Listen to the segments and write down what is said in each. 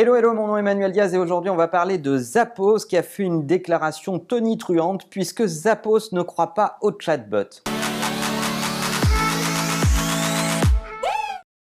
Hello, hello, mon nom est Emmanuel Diaz et aujourd'hui on va parler de Zappos qui a fait une déclaration tonitruante puisque Zappos ne croit pas au chatbot.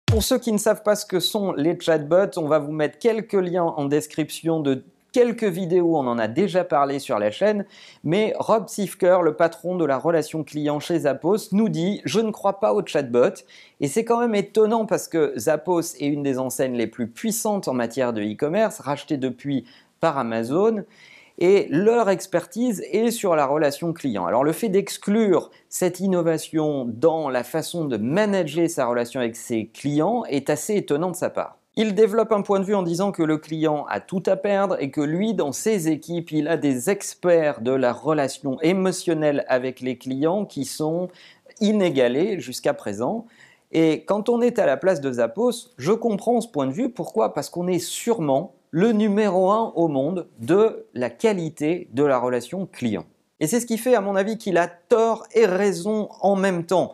Pour ceux qui ne savent pas ce que sont les chatbots, on va vous mettre quelques liens en description de quelques vidéos, on en a déjà parlé sur la chaîne, mais Rob Sifker, le patron de la relation client chez Zappos, nous dit « Je ne crois pas au chatbot ». Et c'est quand même étonnant parce que Zappos est une des enseignes les plus puissantes en matière de e-commerce, rachetée depuis par Amazon, et leur expertise est sur la relation client. Alors le fait d'exclure cette innovation dans la façon de manager sa relation avec ses clients est assez étonnant de sa part. Il développe un point de vue en disant que le client a tout à perdre et que lui, dans ses équipes, il a des experts de la relation émotionnelle avec les clients qui sont inégalés jusqu'à présent. Et quand on est à la place de Zappos, je comprends ce point de vue. Pourquoi? Parce qu'on est sûrement le numéro un au monde de la qualité de la relation client. Et c'est ce qui fait, à mon avis, qu'il a tort et raison en même temps.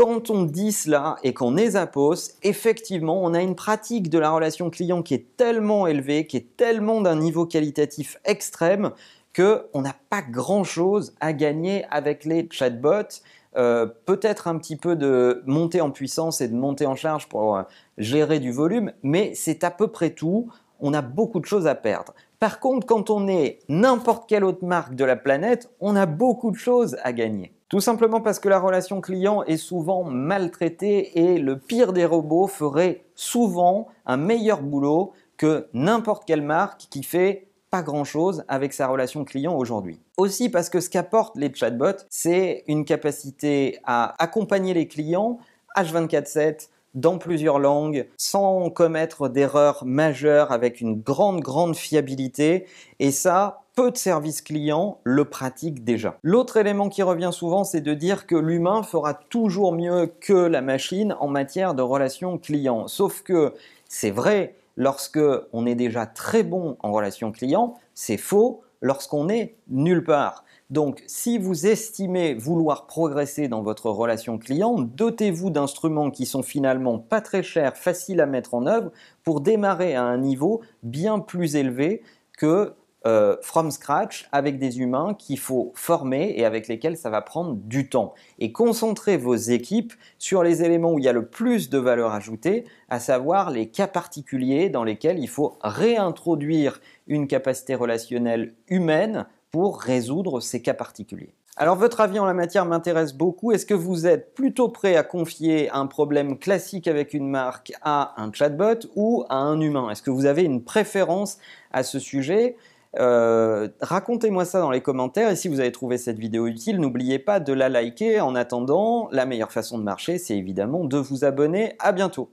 Quand on dit cela et qu'on est Zappos, effectivement, on a une pratique de la relation client qui est tellement élevée, qui est tellement d'un niveau qualitatif extrême, qu'on n'a pas grand-chose à gagner avec les chatbots. Euh, peut-être un petit peu de montée en puissance et de montée en charge pour euh, gérer du volume, mais c'est à peu près tout. On a beaucoup de choses à perdre. Par contre, quand on est n'importe quelle autre marque de la planète, on a beaucoup de choses à gagner. Tout simplement parce que la relation client est souvent maltraitée et le pire des robots ferait souvent un meilleur boulot que n'importe quelle marque qui fait pas grand-chose avec sa relation client aujourd'hui. Aussi parce que ce qu'apportent les chatbots, c'est une capacité à accompagner les clients H24/7 dans plusieurs langues, sans commettre d'erreurs majeures, avec une grande, grande fiabilité. Et ça, peu de services clients le pratiquent déjà. L'autre élément qui revient souvent, c'est de dire que l'humain fera toujours mieux que la machine en matière de relations clients. Sauf que c'est vrai lorsque on est déjà très bon en relation client, c'est faux lorsqu'on est nulle part. Donc, si vous estimez vouloir progresser dans votre relation client, dotez-vous d'instruments qui sont finalement pas très chers, faciles à mettre en œuvre pour démarrer à un niveau bien plus élevé que euh, from scratch avec des humains qu'il faut former et avec lesquels ça va prendre du temps. Et concentrez vos équipes sur les éléments où il y a le plus de valeur ajoutée, à savoir les cas particuliers dans lesquels il faut réintroduire une capacité relationnelle humaine pour résoudre ces cas particuliers. Alors votre avis en la matière m'intéresse beaucoup. Est-ce que vous êtes plutôt prêt à confier un problème classique avec une marque à un chatbot ou à un humain? Est-ce que vous avez une préférence à ce sujet? Euh, racontez-moi ça dans les commentaires et si vous avez trouvé cette vidéo utile, n'oubliez pas de la liker. En attendant, la meilleure façon de marcher, c'est évidemment de vous abonner. À bientôt.